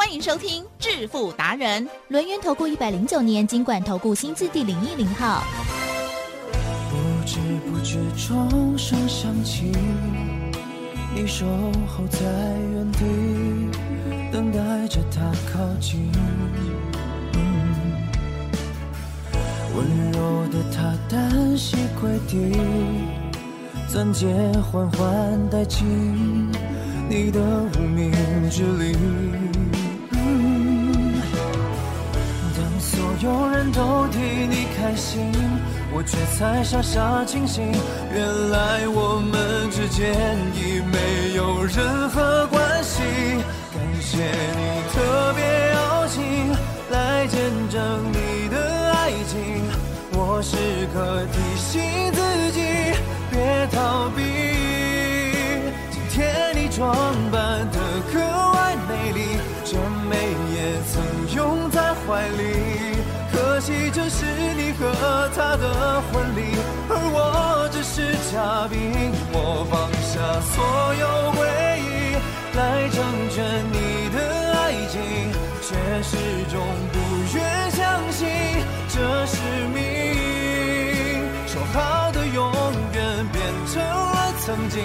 欢迎收听致富达人，轮源投顾一百零九年金管投顾新字第零一零号。不知不觉钟声响起，你守候在原地，等待着他靠近。温柔的他单膝跪地，钻戒缓缓戴进你的无名指里。有人都替你开心，我却才傻傻清醒。原来我们之间已没有任何关系。感谢你特别邀请来见证你的爱情，我时刻提醒自己别逃避。今天你装扮得格外美丽，这美也曾拥在怀里。可惜这是你和他的婚礼，而我只是嘉宾。我放下所有回忆，来成全你的爱情，却始终不愿相信这是命。说好的永远变成了曾经，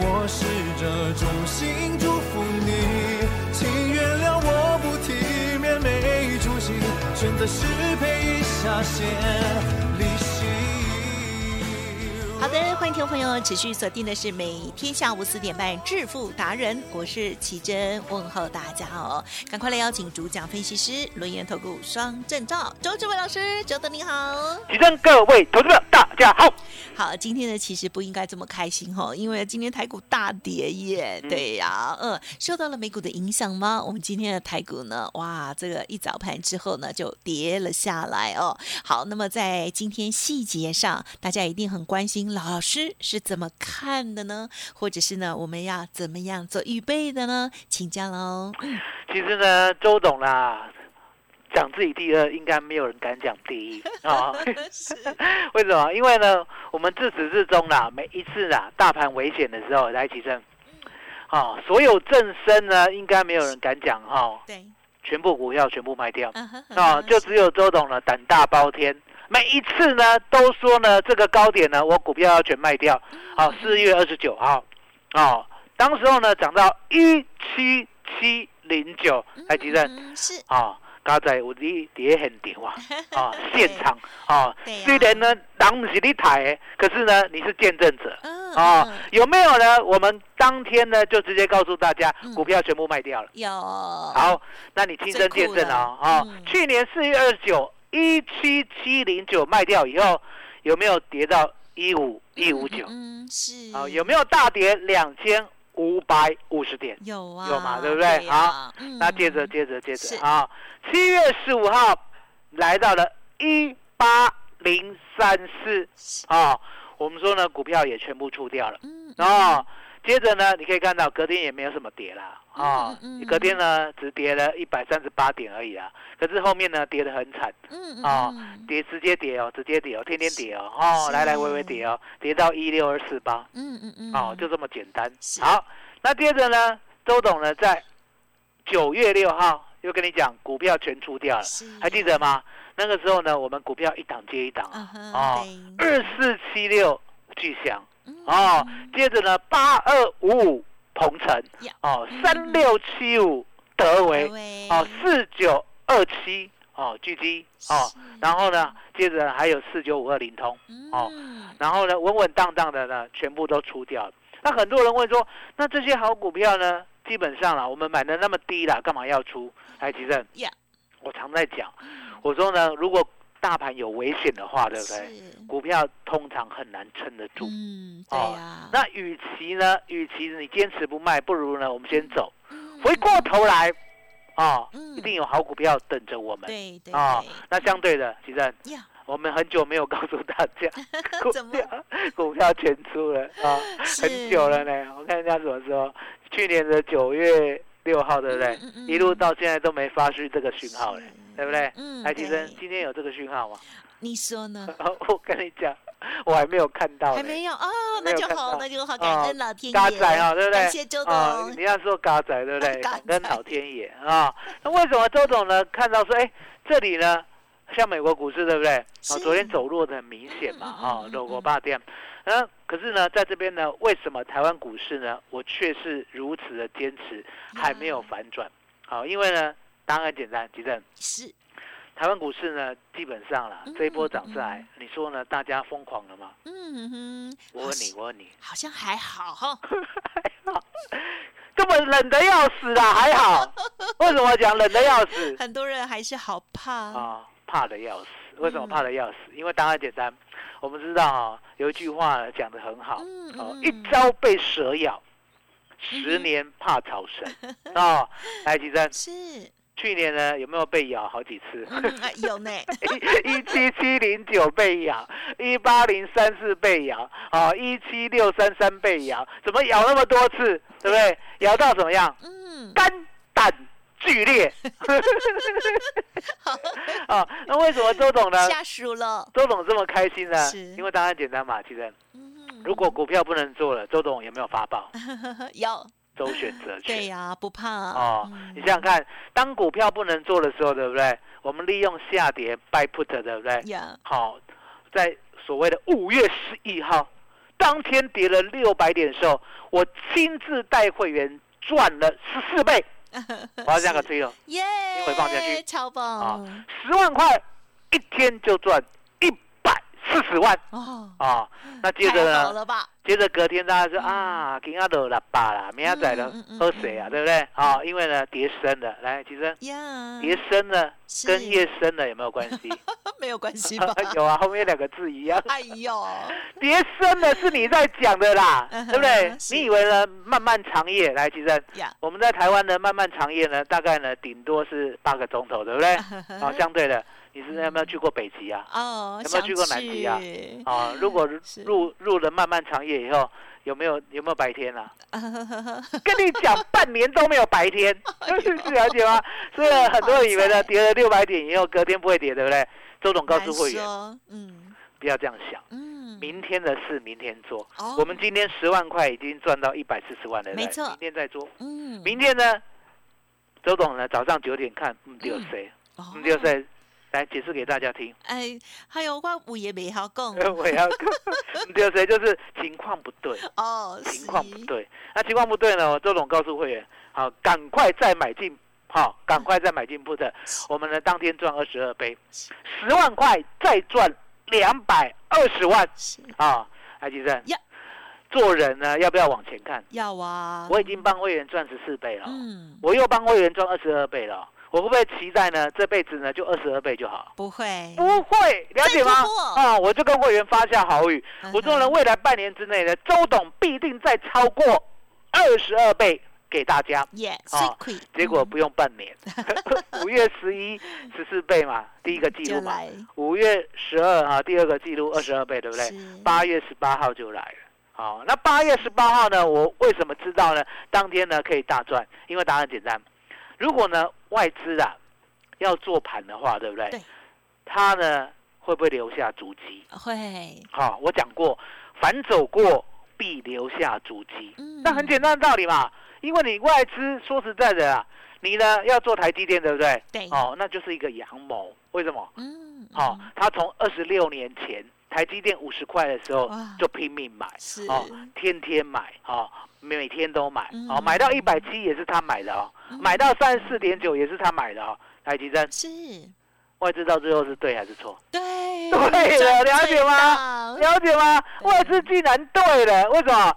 我试着衷心祝福你，请原谅我不体面没出息，选择失陪下线。好的，欢迎听众朋友持续锁定的是每天下午四点半致富达人，我是奇珍，问候大家哦，赶快来邀请主讲分析师轮研投顾双证照周志伟老师，周董你好。奇珍各位投资者，大家好。好，今天呢其实不应该这么开心哈，因为今天台股大跌耶，对呀，嗯，受到了美股的影响吗？我们今天的台股呢，哇，这个一早盘之后呢就跌了下来哦。好，那么在今天细节上，大家一定很关心老师是怎么看的呢？或者是呢，我们要怎么样做预备的呢？请教喽。其实呢，周董啦，讲自己第二，应该没有人敢讲第一啊。为什么？因为呢，我们自始至终啦，每一次啦，大盘危险的时候来起身，啊，所有正身呢，应该没有人敢讲哈，对，全部股票全部卖掉啊，就只有周董了胆大包天。每一次呢，都说呢，这个高点呢，我股票要全卖掉。好，四月二十九号，哦，当时候呢涨到一七七零九，还记得？嗯是。啊，刚才有你也很屌啊，啊，现场。啊，虽然呢，当不是你抬的，可是呢，你是见证者。嗯啊嗯，有没有呢？我们当天呢就直接告诉大家嗯，股票全部卖掉了。有。好，那你亲身见证啊啊！去年四月二十九一七七零九卖掉以后，有没有跌到一五一五九？嗯是。啊，有没有大跌两千五百五十点？有啊，有嘛对不对？呀好嗯。那接着接着接是。着啊，七月十五号来到了一八零三四啊，我们说呢，股票也全部出掉了。嗯哦，接着呢，你可以看到隔天也没有什么跌啦，啊、嗯嗯隔天呢只跌了一百三十八点而已啊，可是后面呢跌得很惨，嗯哦嗯。跌直接跌哦，直接跌哦，天天跌哦，哦是来来回回跌哦，跌到一六二四八，嗯嗯嗯。哦就这么简单。好，那接着呢，周董呢在九月六号又跟你讲股票全出掉了，是。还记得吗？那个时候呢，我们股票一档接一档啊，二四七六巨响。嗯哦，接着呢，八二五五鹏程，哦，嗯三六七五德维，哦，四九二七哦，巨基哦，然后呢，接着还有四九五二零通，哦嗯然后呢，稳稳当当的呢，全部都出掉了。那很多人问说，那这些好股票呢，基本上啦，我们买的那么低啦，干嘛要出？哎，其实呀我常在讲，我说呢，如果大盘有危险的话，对不对？股票通常很难撑得住。嗯对哦呀那与其呢，与其你坚持不卖，不如呢，我们先走。嗯回过头来，啊、嗯一定有好股票等着我们。对对啊、对那相对的，其实呀我们很久没有告诉大家，股票股票全出了啊，很久了呢。我看人家怎么时候？去年的九月六号，对不对？嗯嗯嗯一路到现在都没发出这个讯号嘞，对不对？嗯台积生今天有这个讯号吗？你说呢？我跟你讲，我还没有看到，还没有哦，那就好，那就好，感恩老天爷，嘎仔啊，对不对？感谢周啊董，你要说嘎仔对不对？嘎感恩老天爷啊！那为什么周董呢看到说，哎，这里呢，像美国股市对不对？啊，是昨天走弱的很明显嘛，啊嗯，六国八店。嗯，可是呢，在这边呢，为什么台湾股市呢，我却是如此的坚持，还没有反转？好，因为呢，答案很简单，吉正，是台湾股市呢，基本上了嗯，这一波涨嗯上来，你说呢？大家疯狂了吗？嗯哼，我问你，我问你，好像还好哈，还好根本冷的要死啦，还好。为什么讲冷的要死？很多人还是好怕，啊，怕的要死。为什么嗯怕的要死？因为答案简单，我们知道啊，有一句话讲的很好，嗯哦，嗯一朝被蛇咬，十嗯年怕草绳。哦，来，吉珍，是，去年呢有没有被咬好几次？有呢，一七七零九被咬，一八零三四被咬，啊，一七六三三被咬，怎么咬那么多次？对不对？咬到怎么样？嗯，肝胆剧烈。啊，那为什么周董呢？下属了，周董这么开心呢是？因为答案简单嘛，其实嗯，如果股票不能做了，周董有没有发报？有，周选择权。对呀，不怕哦，嗯你想想看，当股票不能做的时候，对不对？我们利用下跌 buy put，对不对？呀，好，在所谓的五月十一号当天跌了六百点的时候，我亲自带会员赚了十四倍。我要这样个推哦，耶，回放下去超棒啊十万块一天就赚四十万哦，哦！那接着呢？接着隔天大家说啊，今仔落了吧啦，明仔载了嗯嗯嗯喝水啊，对不对？啊，因为呢跌深了，来，其实呀，跌深了跟夜深了有没有关系？没有关系吧？有啊，后面两个字一样。哎呦，跌深了是你在讲的啦，对不对？你以为呢？漫漫长夜，来，其实呀，我们在台湾的漫漫长夜呢，大概呢顶多是八个钟头，对不对？哦，相对的，你是有没有去过北极啊？哦，有没有去过南极啊啊，如果入入了漫漫长夜以后，有没有有没有白天啊？跟你讲，半年都没有白天，是了解吗？所以很多人以为呢，跌了六百点以后，隔天不会跌，对不对？周总告诉会员，嗯不要这样想，嗯，明天的事明天做。我们今天十万块已经赚到一百四十万了，对不对没错明天再做。嗯，明天呢，周董呢早上九点看，嗯，有谁？哦嗯，有谁？来解释给大家听。哎，还有我有也没好讲 我要嗯丢 谁？就是情况不对。哦，情况不，对。那情况不对呢？周总告诉会员，好，赶快再买进，好，赶快再买进 put。我们呢当天赚二十二倍，十万块再赚两百二十万啊！艾吉生，做人呢要不要往前看？要啊，我已经帮会员赚十四倍了，嗯，我又帮会员赚二十二倍了。我会不会期待呢？这辈子呢就二十二倍就好？不会，不会，了解吗？啊，我就跟会员发下好语，嗯我说呢，未来半年之内呢，周董必定再超过二十二倍给大家。耶，啊碎亏，结果不用半年，五月十一十四倍嘛，第一个记录嘛。五月十二啊，第二个记录二十二倍，对不对？八月十八号就来了。好，那八月十八号呢？我为什么知道呢？当天呢可以大赚，因为答案简单。如果呢外资啊要做盘的话，对不对？对。他呢会不会留下足迹？会，好，我讲过，凡走过必留下足迹。嗯那很简单的道理嘛，因为你外资说实在的啊，你呢要做台积电，对不对？对，哦，那就是一个阳谋。为什么？嗯，哦嗯，他从二十六年前台积电五十块的时候就拼命买，是，哦，天天买，哦，每天都买，哦，嗯买到一百七也是他买的哦，嗯买到三十四点九也是他买的哦。台积电是，外资到最后是对还是错？对，对了，了解吗？吗？了解吗？对外资竟然对了，为什么？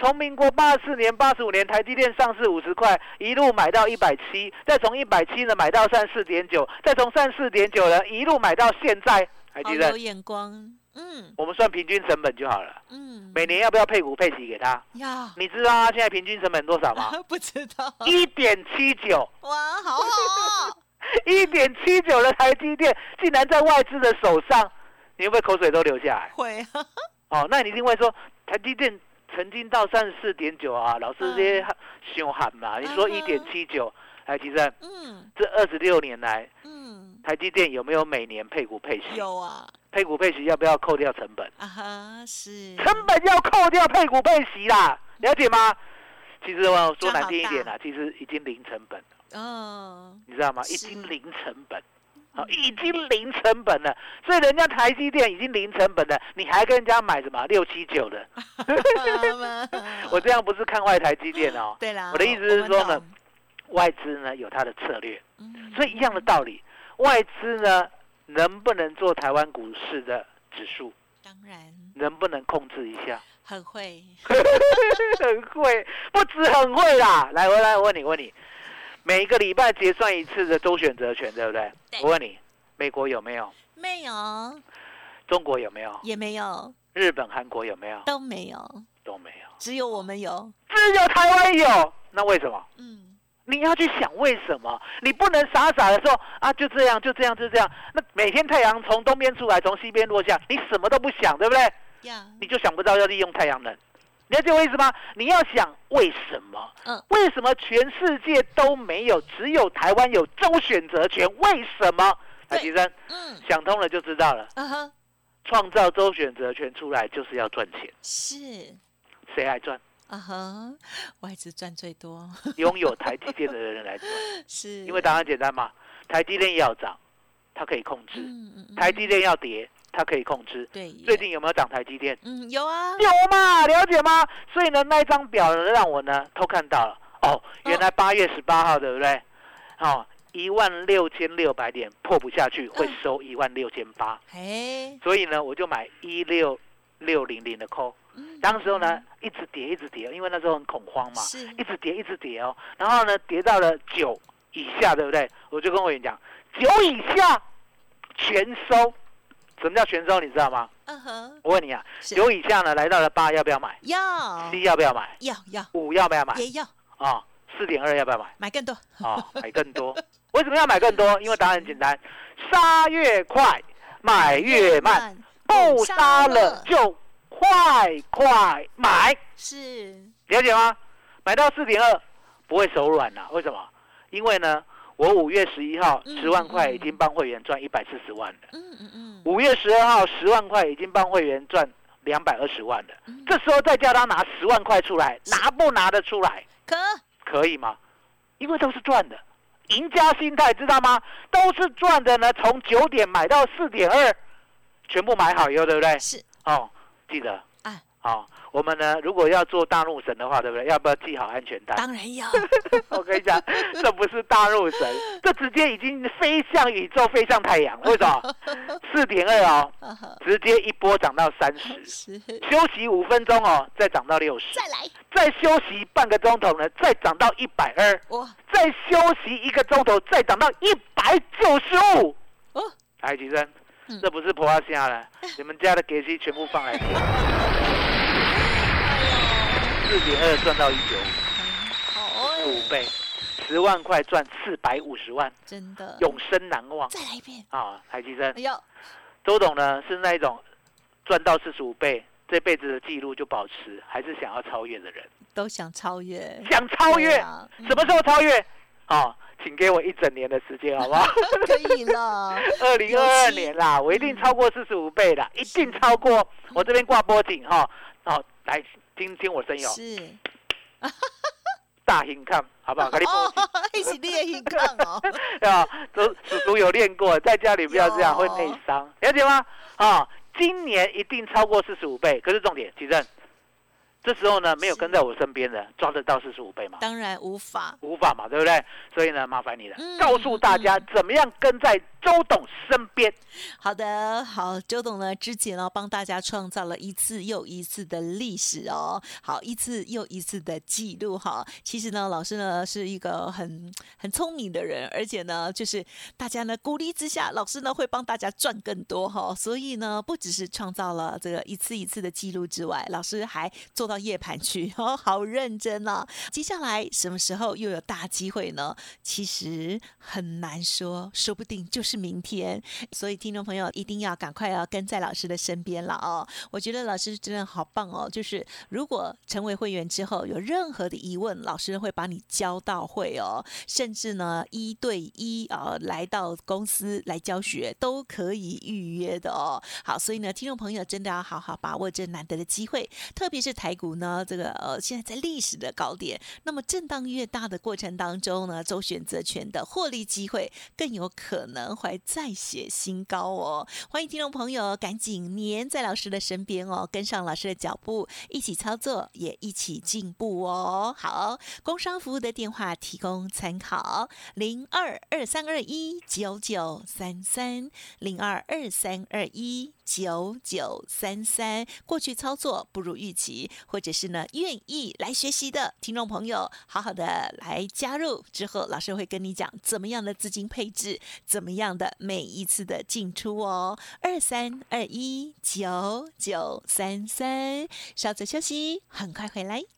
从民国八十四年、八十五年，台积电上市五十块，一路买到一百七，再从一百七呢买到三四点九，再从三四点九呢一路买到现在，台积电有，眼光，嗯我们算平均成本就好了。嗯，每年要不要配股配息给他？要你知道他现在平均成本多少吗？不知道，一点七九，哇，好好哦，一点七九的台积电竟然在外资的手上，你会不会口水都流下来？会啊，哦，那你一定会说，台积电曾经到三十四点九啊，老师这些凶喊嘛？你说一嗯点七九，哎，其实嗯这二十六年来，嗯，台积电有没有每年配股配息？有啊，配股配息要不要扣掉成本？啊哈，是成本要扣掉配股配息啦，了解吗？其实我说难听一点赚啦，其实已经零成本了，哦，你知道吗？已经零成本。啊，已经零成本了，所以人家台积电已经零成本了，你还跟人家买什么六七九的？我这样不是看坏台积电哦，对啦，我的意思是说呢外资呢有它的策略，嗯所以一样的道理，外资呢能不能做台湾股市的指数，当然能不能控制一下？很会，很会，不止很会啦。来，我来我问你，问你，每个礼拜结算一次的周选择权，对不对？对我问你，美国有没有？没有中国有没有？也没有日本、韩国有没有？都没有，都没有，只有我们有，只有台湾有。那为什么？嗯，你要去想为什么？你不能傻傻的说啊，就这样，就这样，就这样。那每天太阳从东边出来，从西边落下，你什么都不想，对不对？呀，你就想不到要利用太阳能。你了解我意思吗？你要想为什么？嗯为什么全世界都没有，只有台湾有周选择权？为什么？对海吉生嗯，想通了就知道了。啊哈，创造周选择权出来就是要赚钱，是。谁来赚？啊哈，外资赚最多，拥有台积电的人来赚。是因为答案简单嘛，台积电要涨，它可以控制；嗯嗯嗯台积电要跌，它可以控制。对，最近有没有涨台积电？嗯有啊，有嘛，了解吗？所以呢，那一张表呢，让我呢偷看到了。哦，原来八月十八号，对不对？哦，一万六千六百点破不下去，会嗯收一万六千八。哎，所以呢，我就买一六六零零的 call。嗯当时候呢，一直跌，一直跌，因为那时候很恐慌嘛，一直跌，一直跌哦。然后呢，跌到了九以下，对不对？我就跟我员讲，九以下全收。什么叫全收？你知道吗？嗯哼，我问你啊，九以下呢，来到了八，要不要买要？C 要不要买？要要五要不要买？也要啊，四点二要不要买？买更多，啊，买更多。为什么要买更多？因为答案很简单，杀越快，买越慢，不杀了就快快买，是了解吗？买到四点二不会手软啊，为什么？因为呢，我五月十一号嗯十万块嗯已经帮会员赚一百四十万了，嗯嗯嗯，五月十二号十万块已经帮会员赚两百二十万了。嗯这时候再叫他拿十万块出来，拿不拿得出来？可可以吗？因为都是赚的，赢家心态知道吗？都是赚的呢。从九点买到四点二，全部买好以后，对不对？是哦，记得。哎好、我们呢，如果要做大陆神的话，对不对？要不要系好安全带？当然要，我跟你讲，这不是大陆神，这直接已经飞向宇宙，飞向太阳。为什么？四点二哦，直接一波涨到三十，休息五分钟哦，再涨到六十，再来再休息半个钟头呢，再涨到一百二。哇再休息一个钟头，再涨到一百九十五。哦，来，吉这不是婆阿虾了，你们家的给息全部放来，四点二赚到一九好五，五哎，倍，十万块赚四百五十万，真的。永生难忘。再来一遍，啊！海基生哎，呦，周董呢是那一种赚到四十五倍，这辈子的记录就保持，还是想要超越的人，都想超越，想超越？什么时候超越？啊，请给我一整年的时间，好不好？可以了，二零二二年啦，我一定超过四十五倍的，一定超过。我这边挂波景哈，好，来听听我声音哦，是。大 hin 看好不好？给你波一起练一看哦，啊，都叔叔有练过，在家里不要这样，有。会内伤，了解吗？啊，今年一定超过四十五倍，可是重点，奇正，这时候呢没有跟在我身边的，抓得到四十五倍吗？当然无法，无法嘛，对不对？所以呢，麻烦你了，嗯告诉大家怎么样跟在周董身边。好的，好，周董呢之前呢帮大家创造了一次又一次的历史哦，好，一次又一次的记录哈。其实呢，老师呢是一个很很聪明的人，而且呢，就是大家呢鼓励之下，老师呢会帮大家赚更多哈。所以呢，不只是创造了这个一次一次的记录之外，老师还做到夜盘去 哦，好认真哦。接下来什么时候又有大机会呢？其实很难说，说不定就是明天。所以听众朋友一定要赶快要跟在老师的身边了哦。我觉得老师真的好棒哦，就是如果成为会员之后有任何的疑问，老师会把你教到会哦，甚至呢一对一啊来到公司来教学都可以预约的哦。好，所以呢，听众朋友真的要好好把握这难得的机会，特别是台股呢，这个呃现在在历史的高点，那么震荡越大的过程当中呢，周选择权的获利机会更有可能会再写新高哦。欢迎听众朋友赶紧黏在老师的身边哦，跟上老师的脚步，一起操作，也一起进步哦。好，工商服务的电话提供参考：零二二三二一九九三三零二二三二一九九三三。过去操作不如预期，或者是呢愿意来学习的听众朋友，好好的来加入之后，老师会跟你讲怎么样的资金配置，怎么样的每一次的进出哦。二三二一九九三三，稍作休息，很快回来。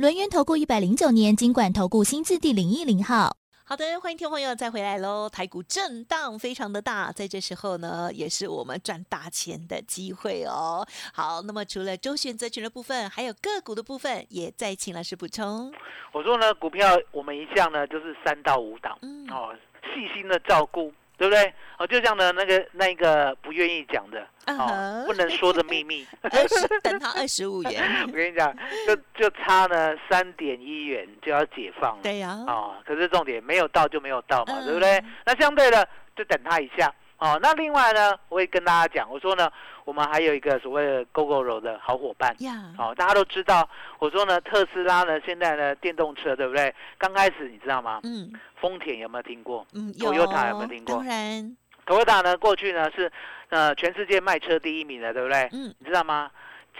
轮源投顾一百零九年金管投顾新字第零一零号。好的，欢迎听众朋友再回来喽！台股震荡非常的大，在这时候呢，也是我们赚大钱的机会哦。好，那么除了周选择权的部分，还有个股的部分，也再请老师补充。我说呢，股票我们一向呢就是三到五档，嗯哦，细心的照顾，对不对？哦，就像呢那个那个不愿意讲的，哦不能说的秘密。二十等他 二十五元，我跟你讲，就就差呢三点一元就要解放了。对呀、哦，可是重点没有到就没有到嘛，嗯对不对？那相对的就等他一下。哦，那另外呢，我会跟大家讲，我说呢，我们还有一个所谓的 GoGoRo 的好伙伴。呀，哦，大家都知道，我说呢，特斯拉呢，现在呢，电动车对不对？刚开始你知道吗？嗯丰田有没有听过嗯，Toyota 有没有听过当然，？Toyota 呢，过去呢是呃全世界卖车第一名的，对不对？嗯你知道吗？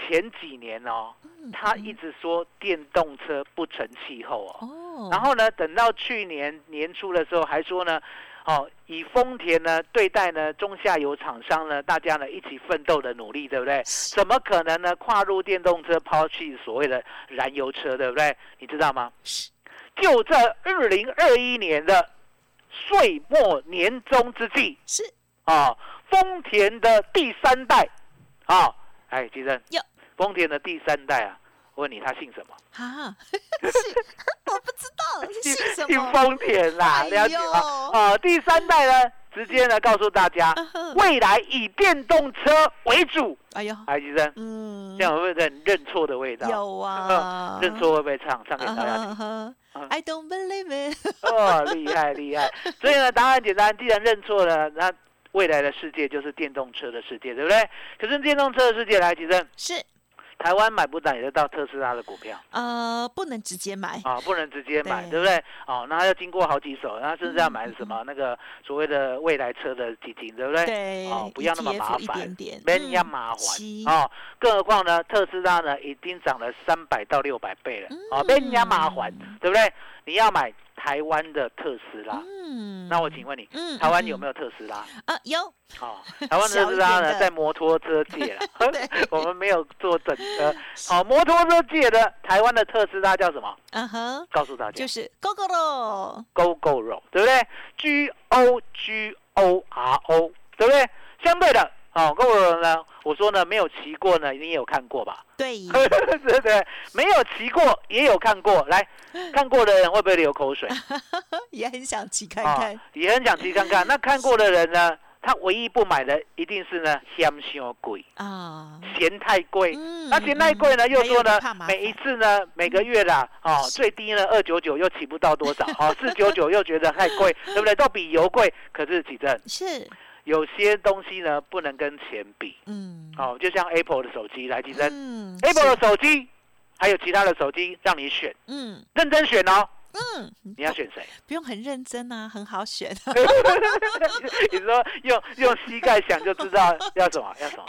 前几年哦，嗯他一直说电动车不成气候哦。哦，然后呢，等到去年年初的时候，还说呢，哦，以丰田呢对待呢中下游厂商呢，大家呢一起奋斗的努力，对不对？怎么可能呢跨入电动车，抛弃所谓的燃油车，对不对？你知道吗？是就这二零二一年的岁末年终之际是啊，丰田的第三代啊，哎，吉生哟，丰田的第三代啊，我问你，他姓什么？啊，是 我不知道姓什么姓么，丰田啦，哎了解吗？呦哦，第三代呢，直接呢告诉大家，未来以电动车为主。哎呦，哎，医生，嗯这，样会不会很认错的味道？有啊，认错会不会唱？唱给大家听。啊啊，I don't believe it，哦，厉害厉害！所以呢，答案简单，既然认错了，那未来的世界就是电动车的世界，对不对？可是电动车的世界来，其实是台湾买不到也得到特斯拉的股票？呃，不能直接买，啊，不能直接买，对。对不对？哦，那要经过好几手，然后甚至要买什么？那个所谓的未来车的基金，对不对？对，哦，不要那么麻烦，点，没人家嗯麻烦。是。哦。更何况呢，特斯拉呢已经涨了三百到六百倍了，哦，嗯没人家麻烦，对不对？你要买台湾的特斯拉，嗯，那我请问你，嗯，台湾嗯有没有特斯拉？啊？有，哦，台湾的特斯拉呢在摩托车界了，我们没有做整车。好，摩托车界的台湾的特斯拉叫什么？嗯哼，告诉大家就是 Go Go 咯，，Go Go Roll，对不对？G O G O R O，对不对？相对的，哦，Go Roll 呢，我说呢没有骑过呢，你也有看过吧？对，对对？没有骑过也有看过，来 看过的人会不会流口水？也很想骑看啊看，也很想骑看看。那看过的人呢，他唯一不买的一定是呢嫌伤贵，啊，嫌太贵。嗯那嫌太贵呢，又说呢，每一次次呢，每个月啦，哦，最低呢二九九又骑不到多少，哦，四九九又觉得太贵，对不对？都比油贵。可是启正，是，有些东西呢不能跟钱比，嗯，哦，就像 Apple 的手机，来提升嗯，Apple 的手机还有其他的手机让你选，嗯。认真选哦。嗯，你要选谁？不用很认真啊，很好选。你说用用膝盖想就知道要什么，要什么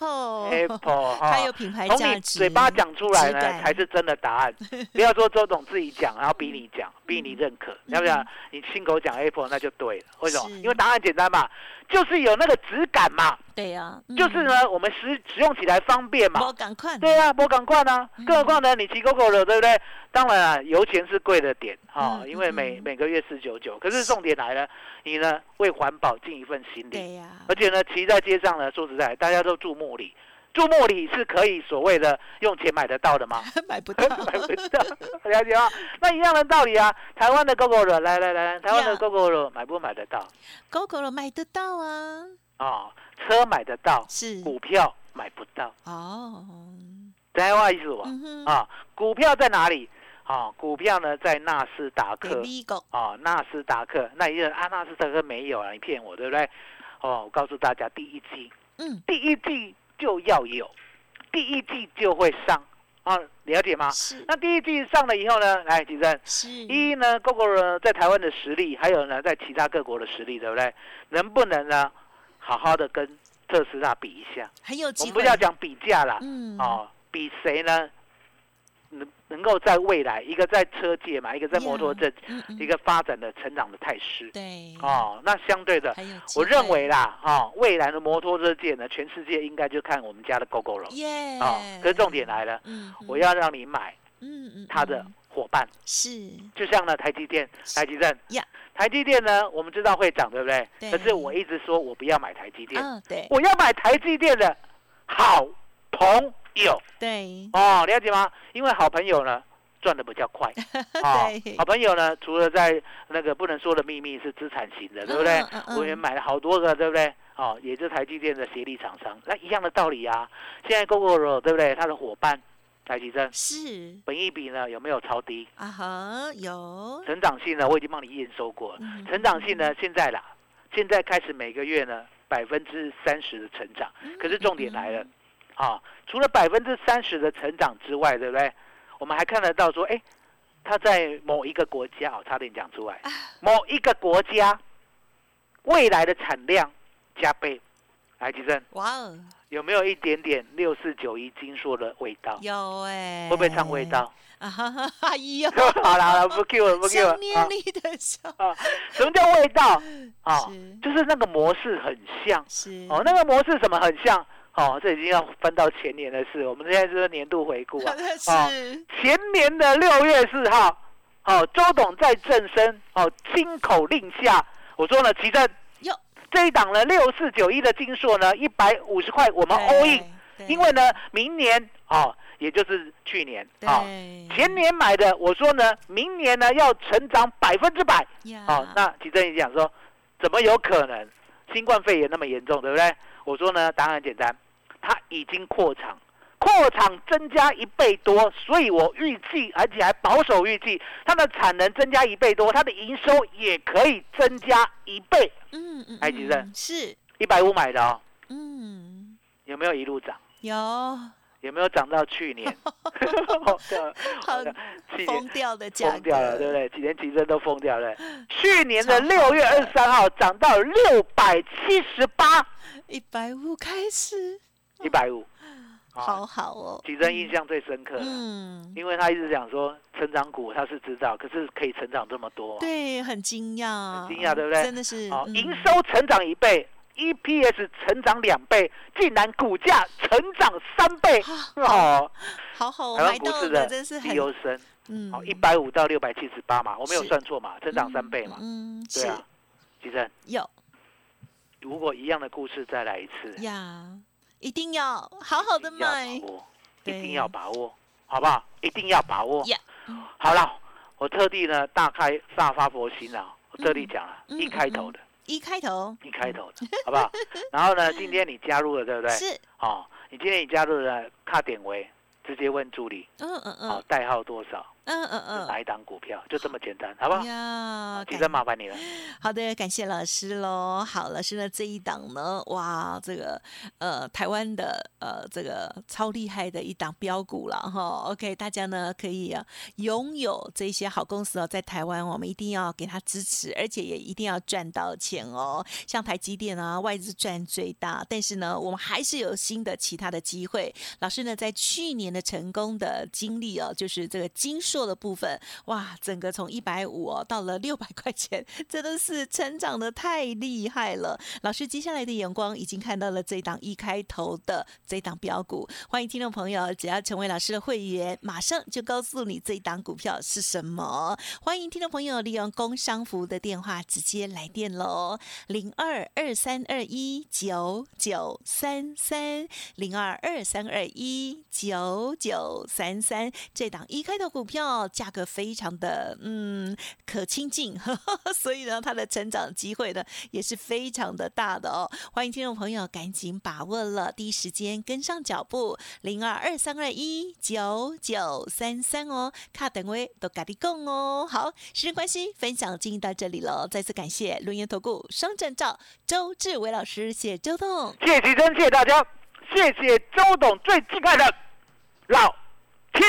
Apple，？Apple 哈，它有品牌从你价值，嘴巴讲出来呢，才是真的答案。不要说周董自己讲，然后逼你讲，逼你认可，要不要？你亲口讲 Apple 那就对了。为什么？因为答案简单嘛，就是有那个质感嘛，对呀，嗯就是呢，我们使使用起来方便嘛我。赶快，对啊，我赶快呢，嗯更何况呢，你骑 GoGo 了，对不对？当然啊，油钱是贵的点哈，嗯因为每嗯每个月四九九。可是重点来了，你呢为环保尽一份心力，对呀，而且呢，骑在街上呢，说实在，大家都住茉莉，住茉莉是可以所谓的用钱买得到的吗？买不到，买不到，了解吗？那一样的道理啊，台湾的 GoGo 的，来来来，台湾的 GoGo 的买不买得到？GoGo 了买得到啊，啊、车买得到，是。股票买不到，哦，知道我意思吧？啊，股票在哪里？啊，股票呢在纳斯达克。啊，纳斯达克，那一个啊，纳斯达克没有啊，你骗我对不对？哦，我告诉大家，第一季，嗯，第一季就要有，第一季就会上。啊，了解吗？是。那第一季上了以后呢，来，吉正，是，一呢，GoGo 呢在台湾的实力，还有呢在其他各国的实力，对不对？能不能呢好好的跟特斯拉比一下？我很有机会，们不要讲比价啦，嗯，哦，比谁呢？能能够在未来，一个在车界嘛，一个在摩托这，嗯嗯一个发展的成长的态势。对，哦，那相对的，我认为啦，哦，未来的摩托车界呢，全世界应该就看我们家的 GoGo 了。耶，哦，可是重点来了，嗯，嗯，我要让你买嗯嗯它的嗯伙伴，是就像呢台积电、台积电呀，台积电呢，我们知道会涨，对不对？对可是我一直说我不要买台积电，嗯，对我要买台积电的好朋友。对，哦，了解吗？因为好朋友呢赚的比较快。哦对，好朋友呢，除了在那个不能说的秘密是资产型的，对不对嗯嗯？嗯我也买了好多个，对不对？哦，也是台积电的协力厂商，那一样的道理啊。现在 GoGo 对不对？它的伙伴台积电，是本益比呢有没有超低？啊哈，有，成长性呢，我已经帮你验收过了。嗯成长性呢，现在啦，现在开始每个月呢百分之三十的成长。嗯可是重点来了，啊，除了百分之三十的成长之外，对不对？我们还看得到说，哎，它在某一个国家，哦，差点讲出来，某一个国家未来的产量加倍。来，吉正哇哦，有没有一点点六四九一金硕的味道？有哎，会不会唱味道？啊哈哈哈，有，好了好了，不 Q 了不 Q 了想。念你的笑，啊，什么叫味道？啊，是就是那个模式很像。是哦，那个模式怎么很像？哦，这已经要翻到前年的事。我们现在是年度回顾啊。哦，前年的六月四号，哦，周董在正身，哦，亲口令下，我说呢，其实哟，这一档呢，六四九一的金硕呢，一百五十块，我们 all in，因为呢，明年哦，也就是去年哦，前年买的，我说呢，明年呢要成长百分之百。呀哦，那其正一讲说，怎么有可能？新冠肺炎那么严重，对不对？我说呢，答案很简单，它已经扩厂，扩厂增加一倍多，所以我预计，而且还保守预计，它的产能增加一倍多，它的营收也可以增加一倍。嗯嗯，哎吉正嗯是一百五买的哦，嗯有没有一路涨？有有没有涨到去年？好好去年疯掉的价，疯掉了，对不对？几年急升都疯掉了。去年的六月二十三号涨到六百七十八，一百五开始，一百五，好。好哦，急升印象最深刻了，嗯，因为他一直讲说成长股他是知道，可是可以成长这么多，对，很惊讶，很惊讶对不对？真的是，哦，嗯。营收成长一倍。EPS 成长两倍，竟然股价成长三倍。哦！好好，我台湾股市的绩优生，嗯。好，一百五到六百七十八嘛，我没有算错嘛，成长三倍嘛，嗯，对啊，吉生，有。如果一样的故事再来一次，呀，一定要好好的一定要买把，握，对一定要把握，好不好？一定要把握。好了，我特地呢大开大发佛心啊，我特地讲了，嗯一开头的，一开头一开头的，好不好？然后呢，今天你加入了，对不对？是，哦，你今天你加入了，卡点位，直接问助理，嗯嗯哦嗯，代号多少？嗯嗯嗯，哪一档股票，就这么简单，好不好？呀，其实麻烦你了。好的，感谢老师喽。好，老师呢这一档呢，哇，这个呃台湾的呃这个超厉害的一档标股了哈。OK，大家呢可以啊拥有这些好公司哦，在台湾我们一定要给他支持，而且也一定要赚到钱哦。像台积电啊，外资赚最大，但是呢，我们还是有新的其他的机会。老师呢在去年的成功的经历哦，就是这个金硕做的部分，哇，整个从一百五哦到了六百块钱，真的是成长的太厉害了。老师接下来的眼光已经看到了这档一开头的这档标股，欢迎听众朋友，只要成为老师的会员，马上就告诉你这一档股票是什么。欢迎听众朋友利用工商服务的电话直接来电喽，零二二三二一九九三三零二二三二一九九三三，这档一开头股票价格非常的嗯可亲近，所以呢，它的成长机会呢也是非常的大的哦。欢迎听众朋友赶紧把握了，第一时间跟上脚步，零二二三二一九九三三哦，卡等位都赶紧供哦。好，时间关系，分享进行到这里了，再次感谢轮源投顾双证照周志伟老师，谢周董。谢谢吉珍，谢谢大家，谢谢周董最敬爱的老天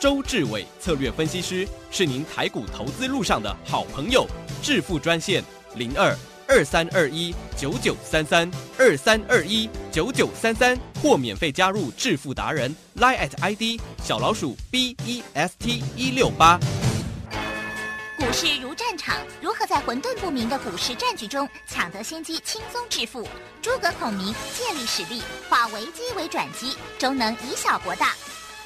周志伟策略分析师是您台股投资路上的好朋友。致富专线零二二三二一九九三三二三二一九九三三，或免费加入致富达人 Line at ID 小老鼠 B E S T 一六八。股市如战场，如何在混沌不明的股市战局中抢得先机，轻松致富？诸葛孔明借力使力，化危机为转机，终能以小博大。